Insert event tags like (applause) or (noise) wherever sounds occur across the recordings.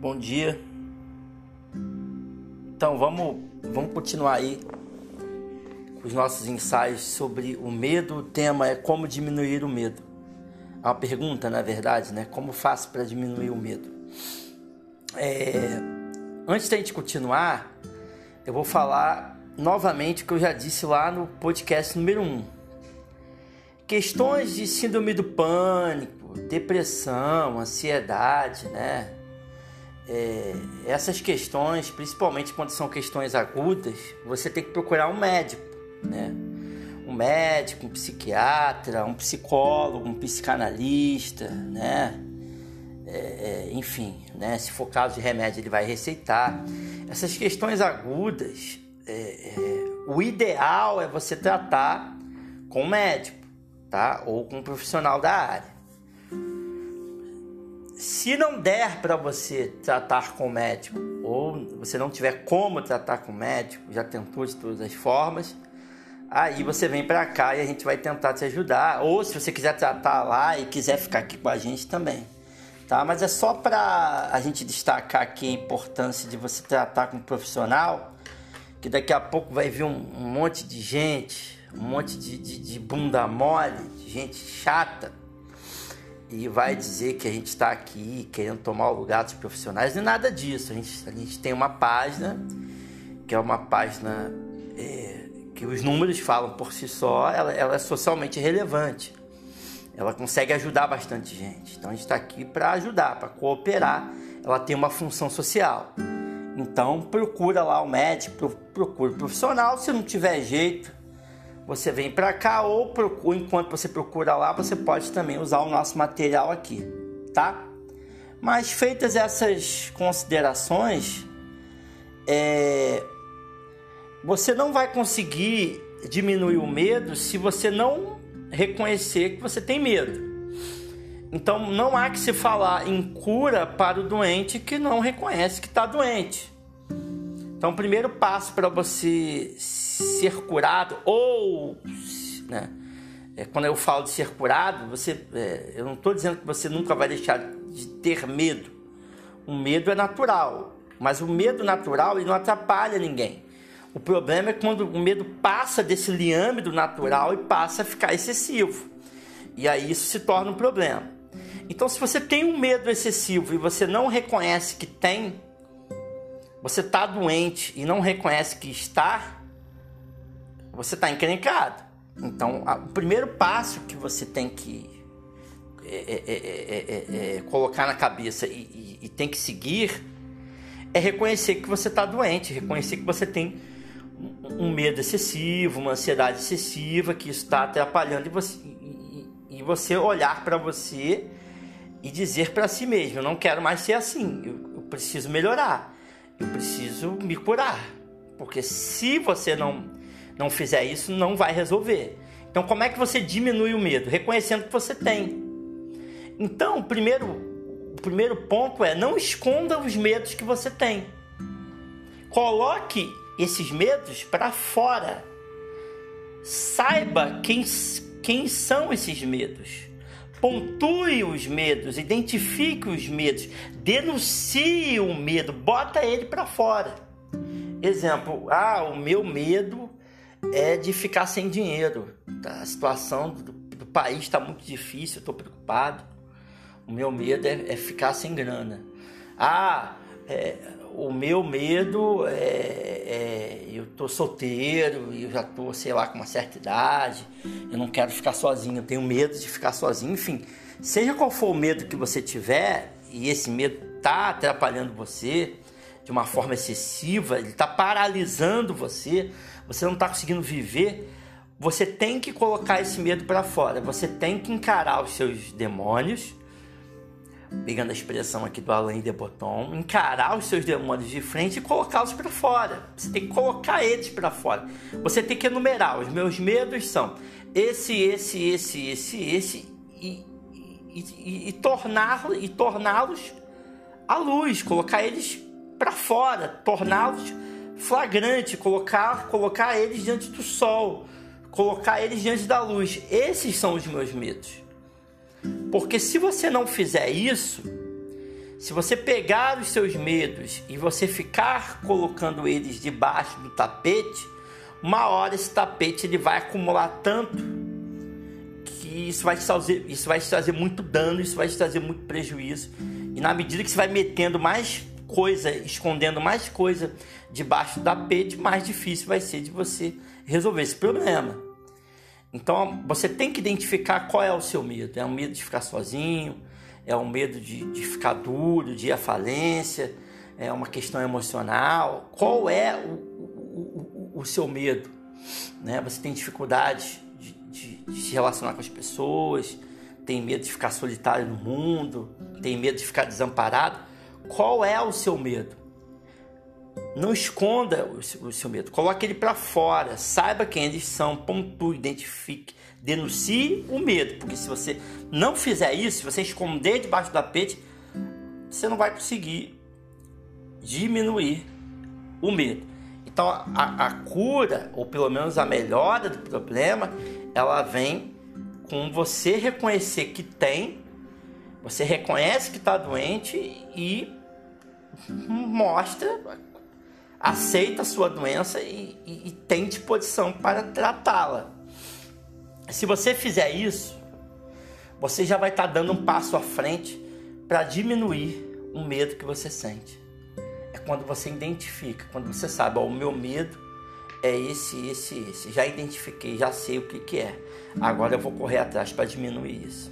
Bom dia. Então vamos, vamos continuar aí com os nossos ensaios sobre o medo. O tema é como diminuir o medo. É uma pergunta, na verdade, né? Como faço para diminuir o medo? É... Antes da gente continuar, eu vou falar novamente o que eu já disse lá no podcast número 1. Questões de síndrome do pânico, depressão, ansiedade, né? É, essas questões, principalmente quando são questões agudas, você tem que procurar um médico, né? Um médico, um psiquiatra, um psicólogo, um psicanalista, né? É, é, enfim, né? Se for caso de remédio, ele vai receitar. Essas questões agudas, é, é, o ideal é você tratar com um médico, tá? Ou com um profissional da área. Se não der para você tratar com o médico, ou você não tiver como tratar com o médico, já tentou de todas as formas, aí você vem para cá e a gente vai tentar te ajudar. Ou se você quiser tratar lá e quiser ficar aqui com a gente também. Tá? Mas é só para a gente destacar aqui a importância de você tratar com um profissional, que daqui a pouco vai vir um, um monte de gente, um monte de, de, de bunda mole, de gente chata, e vai dizer que a gente está aqui querendo tomar o lugar dos profissionais, nem nada disso. A gente, a gente tem uma página, que é uma página é, que os números falam por si só, ela, ela, é socialmente relevante. Ela consegue ajudar bastante gente. Então a gente está aqui para ajudar, para cooperar. Ela tem uma função social. Então procura lá o médico, procura o profissional. Se não tiver jeito, você vem para cá ou procura, enquanto você procura lá, você pode também usar o nosso material aqui, tá? Mas feitas essas considerações, é, você não vai conseguir diminuir o medo se você não reconhecer que você tem medo. Então não há que se falar em cura para o doente que não reconhece que está doente. Então, o primeiro passo para você ser curado, ou, né, é, quando eu falo de ser curado, você, é, eu não estou dizendo que você nunca vai deixar de ter medo. O medo é natural, mas o medo natural ele não atrapalha ninguém. O problema é quando o medo passa desse liame do natural e passa a ficar excessivo. E aí isso se torna um problema. Então, se você tem um medo excessivo e você não reconhece que tem, você está doente e não reconhece que está, você está encrencado. Então, a, o primeiro passo que você tem que é, é, é, colocar na cabeça e, e, e, tem que seguir é reconhecer que você está doente, reconhecer que você tem um medo excessivo, uma ansiedade excessiva, que está atrapalhando e você, e, e você olhar para você e dizer para si mesmo: eu não quero mais ser assim, eu, eu preciso melhorar eu preciso me curar. Porque se você não, não fizer isso, não vai resolver. Então, como é que você diminui o medo? Reconhecendo que você tem. Então, o primeiro, o primeiro ponto é não esconda os medos que você tem. Coloque esses medos para fora. Saiba quem, quem são esses medos. Pontue os medos, identifique os medos, denuncie o medo, bota ele para fora. Exemplo, ah, o meu medo é de ficar sem dinheiro. Tá? A situação do, do país está muito difícil, estou preocupado. O meu medo é, é ficar sem grana. Ah, é, o meu medo é, é eu tô solteiro e eu já tô, sei lá, com uma certa idade, eu não quero ficar sozinho, eu tenho medo de ficar sozinho, enfim. Seja qual for o medo que você tiver, e esse medo tá atrapalhando você de uma forma excessiva, ele tá paralisando você, você não tá conseguindo viver, você tem que colocar esse medo para fora, você tem que encarar os seus demônios pegando a expressão aqui do Alain de Botton, encarar os seus demônios de frente e colocá-los para fora. Você tem que colocar eles para fora. Você tem que enumerar. Os meus medos são esse, esse, esse, esse, esse e, e, e, e torná-los e torná-los à luz, colocar eles para fora, torná-los flagrante, colocar, colocar eles diante do sol, colocar eles diante da luz. Esses são os meus medos. Porque se você não fizer isso, Se você pegar os seus medos e você ficar colocando eles debaixo do tapete, uma hora esse tapete ele vai acumular tanto que isso vai te trazer, isso vai te trazer muito dano, isso vai te trazer muito prejuízo. E na medida que você vai metendo mais coisa, escondendo mais coisa debaixo do tapete, mais difícil vai ser de você resolver esse problema. Então você tem que identificar qual é o seu medo. É o medo de ficar sozinho, é o medo de, de ficar duro, de ir à falência, é uma questão emocional. Qual é o, o, o, o seu medo? Né? Você tem dificuldade de, de, de se relacionar com as pessoas, tem medo de ficar solitário no mundo, tem medo de ficar desamparado. Qual é o seu medo? Não esconda o seu, medo, coloque ele para fora, saiba quem eles são, pontue, identifique, denuncie o medo, porque se você não fizer isso, se você esconder debaixo do tapete, você não vai conseguir diminuir o medo. Então a, a cura, ou pelo menos a melhora do problema, ela vem com você reconhecer que tem, você reconhece que está doente e mostra aceita a sua doença e, e, e tem disposição para tratá-la. Se você fizer isso, você já vai estar tá dando um passo à frente para diminuir o medo que você sente. É quando você identifica, quando você sabe, ó, o meu medo é esse, esse, esse. Já identifiquei, já sei o que, que é. Agora eu vou correr atrás para diminuir isso.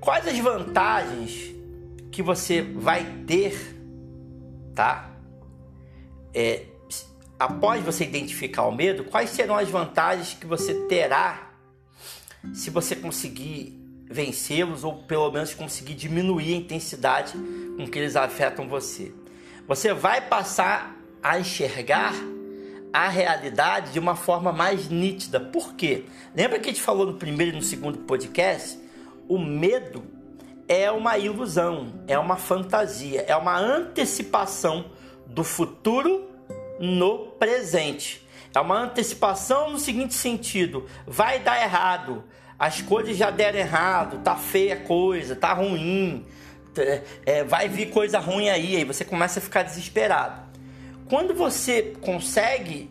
Quais as vantagens que você vai ter, tá? É, após você identificar o medo, quais serão as vantagens que você terá se você conseguir vencê-los ou pelo menos conseguir diminuir a intensidade com que eles afetam você? Você vai passar a enxergar a realidade de uma forma mais nítida. Por quê? Lembra que a gente falou no primeiro e no segundo podcast? O medo é uma ilusão, é uma fantasia, é uma antecipação do futuro no presente. É uma antecipação no seguinte sentido: vai dar errado, as coisas já deram errado, tá feia a coisa, tá ruim, é, vai vir coisa ruim aí, aí você começa a ficar desesperado. Quando você consegue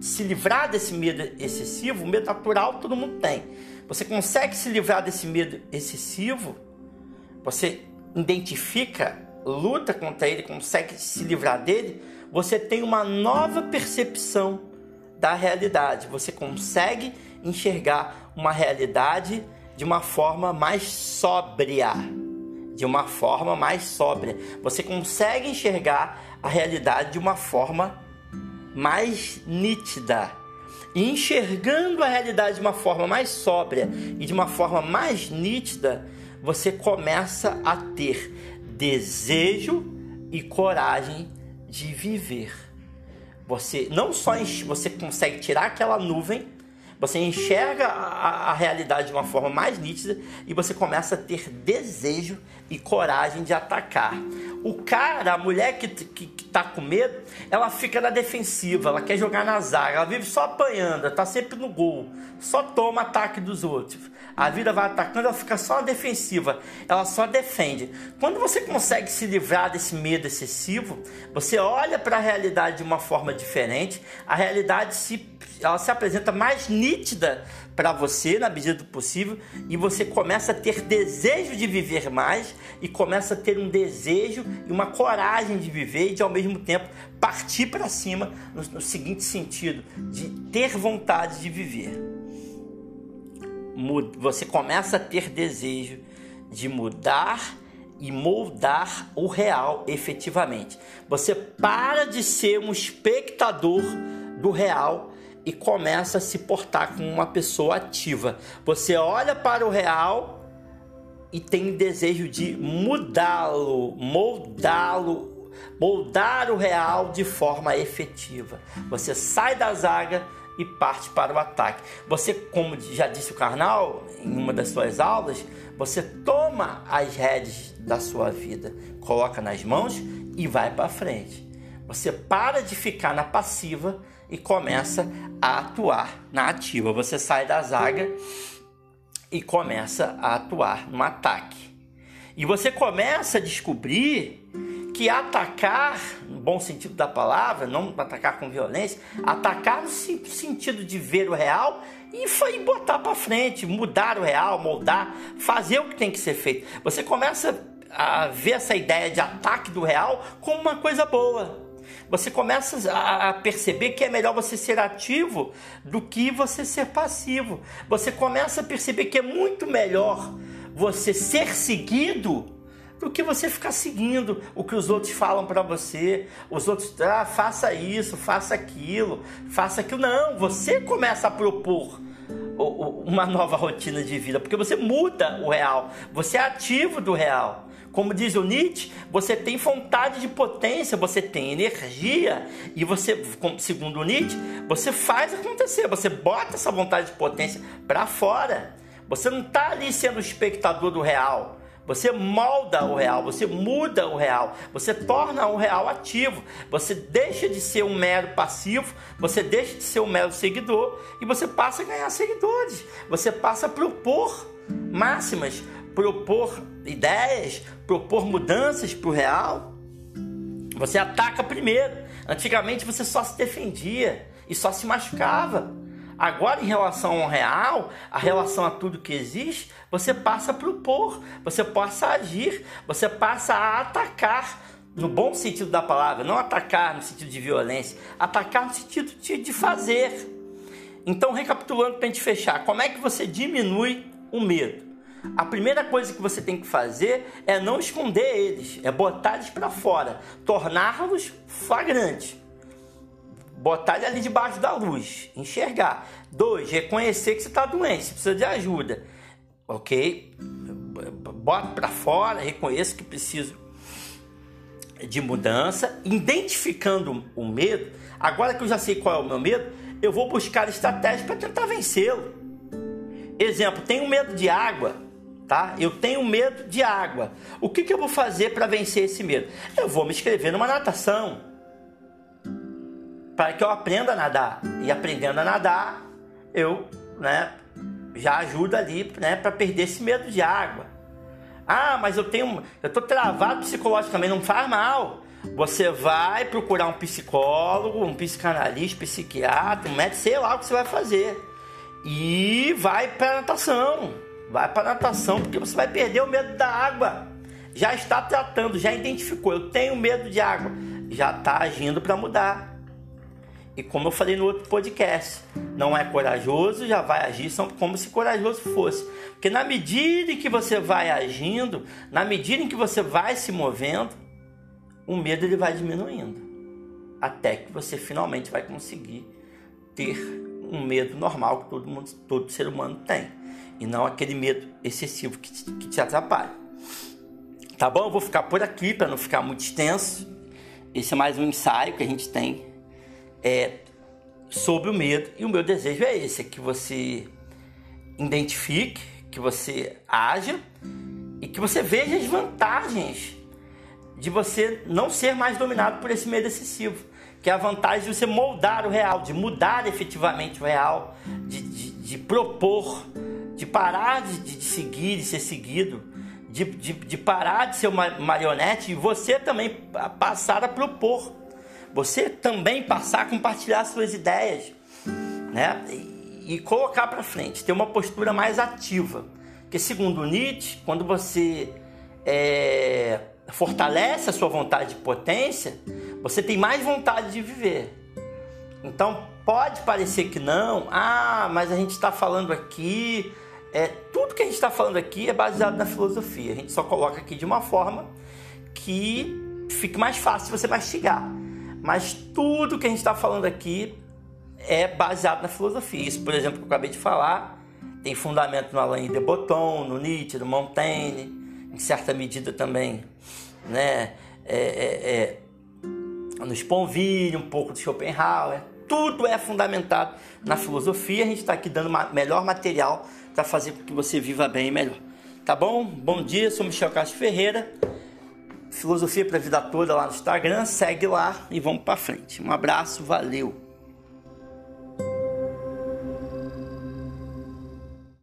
se livrar desse medo excessivo, o medo natural todo mundo tem. Você consegue se livrar desse medo excessivo, você identifica luta contra ele, consegue se livrar dele, você tem uma nova percepção da realidade. Você consegue enxergar uma realidade de uma forma mais sóbria. De uma forma mais sóbria. Você consegue enxergar a realidade de uma forma mais nítida. E enxergando a realidade de uma forma mais sóbria e de uma forma mais nítida, você começa a ter desejo e coragem de viver. Você não só você consegue tirar aquela nuvem, você enxerga a, a, realidade de uma forma mais nítida e você começa a ter desejo e coragem de atacar. O cara, a mulher que, que, que tá com medo, ela fica na defensiva, ela quer jogar na zaga, ela vive só apanhando, tá sempre no gol, só toma ataque dos outros. A vida vai atacando, ela fica só na defensiva, ela só defende. Quando você consegue se livrar desse medo excessivo, você olha para a realidade de uma forma diferente, a realidade se, ela se apresenta mais nítida para você na medida do possível e você começa a ter desejo de viver mais e começa a ter um desejo e uma coragem de viver e de ao mesmo tempo partir para cima no, no seguinte sentido, de ter vontade de viver você começa a ter desejo de mudar e moldar o real efetivamente. Você para de ser um espectador do real e começa a se portar como uma pessoa ativa. Você olha para o real e tem desejo de mudá-lo, moldá-lo, moldar o real de forma efetiva. Você sai da zaga e parte para o ataque. Você, como já disse o Karnal em uma das suas aulas, você toma as redes da sua vida, coloca nas mãos e vai para frente. Você para de ficar na passiva e começa a atuar na ativa. Você sai da zaga e começa a atuar no ataque. E você começa a descobrir que atacar, no bom sentido da palavra, não atacar com violência, atacar no sentido de ver o real e, e botar para frente, mudar o real, moldar, fazer o que tem que ser feito. Você começa a ver essa ideia de ataque do real como uma coisa boa. Você começa a perceber que é melhor você ser ativo do que você ser passivo. Você começa a perceber que é muito melhor você ser seguido do que você ficar seguindo o que os outros falam para você. Os outros, ah, faça isso, faça aquilo, faça aquilo. Não, você começa a propor uma (laughs) nova rotina de vida, porque você muda o real, você é ativo do real. Como diz o Nietzsche, você tem vontade de potência, você tem energia e você, segundo o Nietzsche, você faz acontecer, você bota essa vontade de potência para fora. Você não está ali sendo espectador do real. Você molda o real, você muda o real, você torna o real ativo, você deixa de ser um mero passivo, você deixa de ser um mero seguidor e você passa a ganhar seguidores, você passa a propor máximas, propor ideias, propor mudanças para o real. Você ataca primeiro. Antigamente você só se defendia e só se machucava. Agora, em relação ao real, a relação a tudo que existe, você passa a propor, você passa a agir, você passa a atacar, no bom sentido da palavra, não atacar no sentido de violência, atacar no sentido de, fazer. Então, recapitulando para a gente fechar, como é que você diminui o medo? A primeira coisa que você tem que fazer é não esconder eles, é botar eles para fora, torná-los flagrantes botar ele ali debaixo da luz, enxergar. Dois, reconhecer que você está doente, você precisa de ajuda, ok? Bota para fora, reconheça que preciso de mudança, identificando o medo. Agora que eu já sei qual é o meu medo, eu vou buscar estratégias para tentar vencê-lo. Exemplo, tenho medo de água, tá? Eu tenho medo de água. O que, que eu vou fazer para vencer esse medo? Eu vou me inscrever numa natação para que eu aprenda a nadar. E aprendendo a nadar, eu né, já ajudo ali né, para perder esse medo de água. Ah, mas eu tenho. Eu estou travado psicologicamente, não faz mal. Você vai procurar um psicólogo, um psicanalista, psiquiatra, um médico, sei lá o que você vai fazer. E vai para natação. Vai para natação, porque você vai perder o medo da água. Já está tratando, já identificou. Eu tenho medo de água. Já está agindo para mudar. E como eu falei no outro podcast, não é corajoso, já vai agir como se corajoso fosse. Porque na medida em que você vai agindo, na medida em que você vai se movendo, o medo ele vai diminuindo. Até que você finalmente vai conseguir ter um medo normal que todo mundo, todo ser humano tem. E não aquele medo excessivo que te, que te atrapalha. Tá bom? Eu vou ficar por aqui para não ficar muito extenso. Esse é mais um ensaio que a gente tem é, sobre o medo. E o meu desejo é esse: é que você identifique, que você haja e que você veja as vantagens de você não ser mais dominado por esse medo excessivo. Que é a vantagem de você moldar o real, de mudar efetivamente o real, de, de, de propor, de parar de, de, seguir, de ser seguido, de, de, de parar de ser uma marionete e você também passar a propor você também passar a compartilhar suas ideias, né? E, colocar para frente, ter uma postura mais ativa. Porque segundo Nietzsche, quando você é, fortalece a sua vontade de potência, você tem mais vontade de viver. Então pode parecer que não, ah, mas a gente está falando aqui, é, tudo que a gente está falando aqui é baseado na filosofia. A gente só coloca aqui de uma forma que fique mais fácil você mastigar. Mas tudo que a gente está falando aqui é baseado na filosofia. Isso, por exemplo, que eu acabei de falar, tem fundamento no Alain de Botton, no Nietzsche, no Montaigne, em certa medida também, né? É, é, é, no Sponville, um pouco de Schopenhauer. Tudo é fundamentado na filosofia. A gente está aqui dando melhor material para fazer com que você viva bem e melhor. Tá bom? Bom dia, sou Michel Castro Ferreira. Filosofia para a Vida Toda lá no Instagram. Segue lá e vamos para frente. Um abraço, valeu!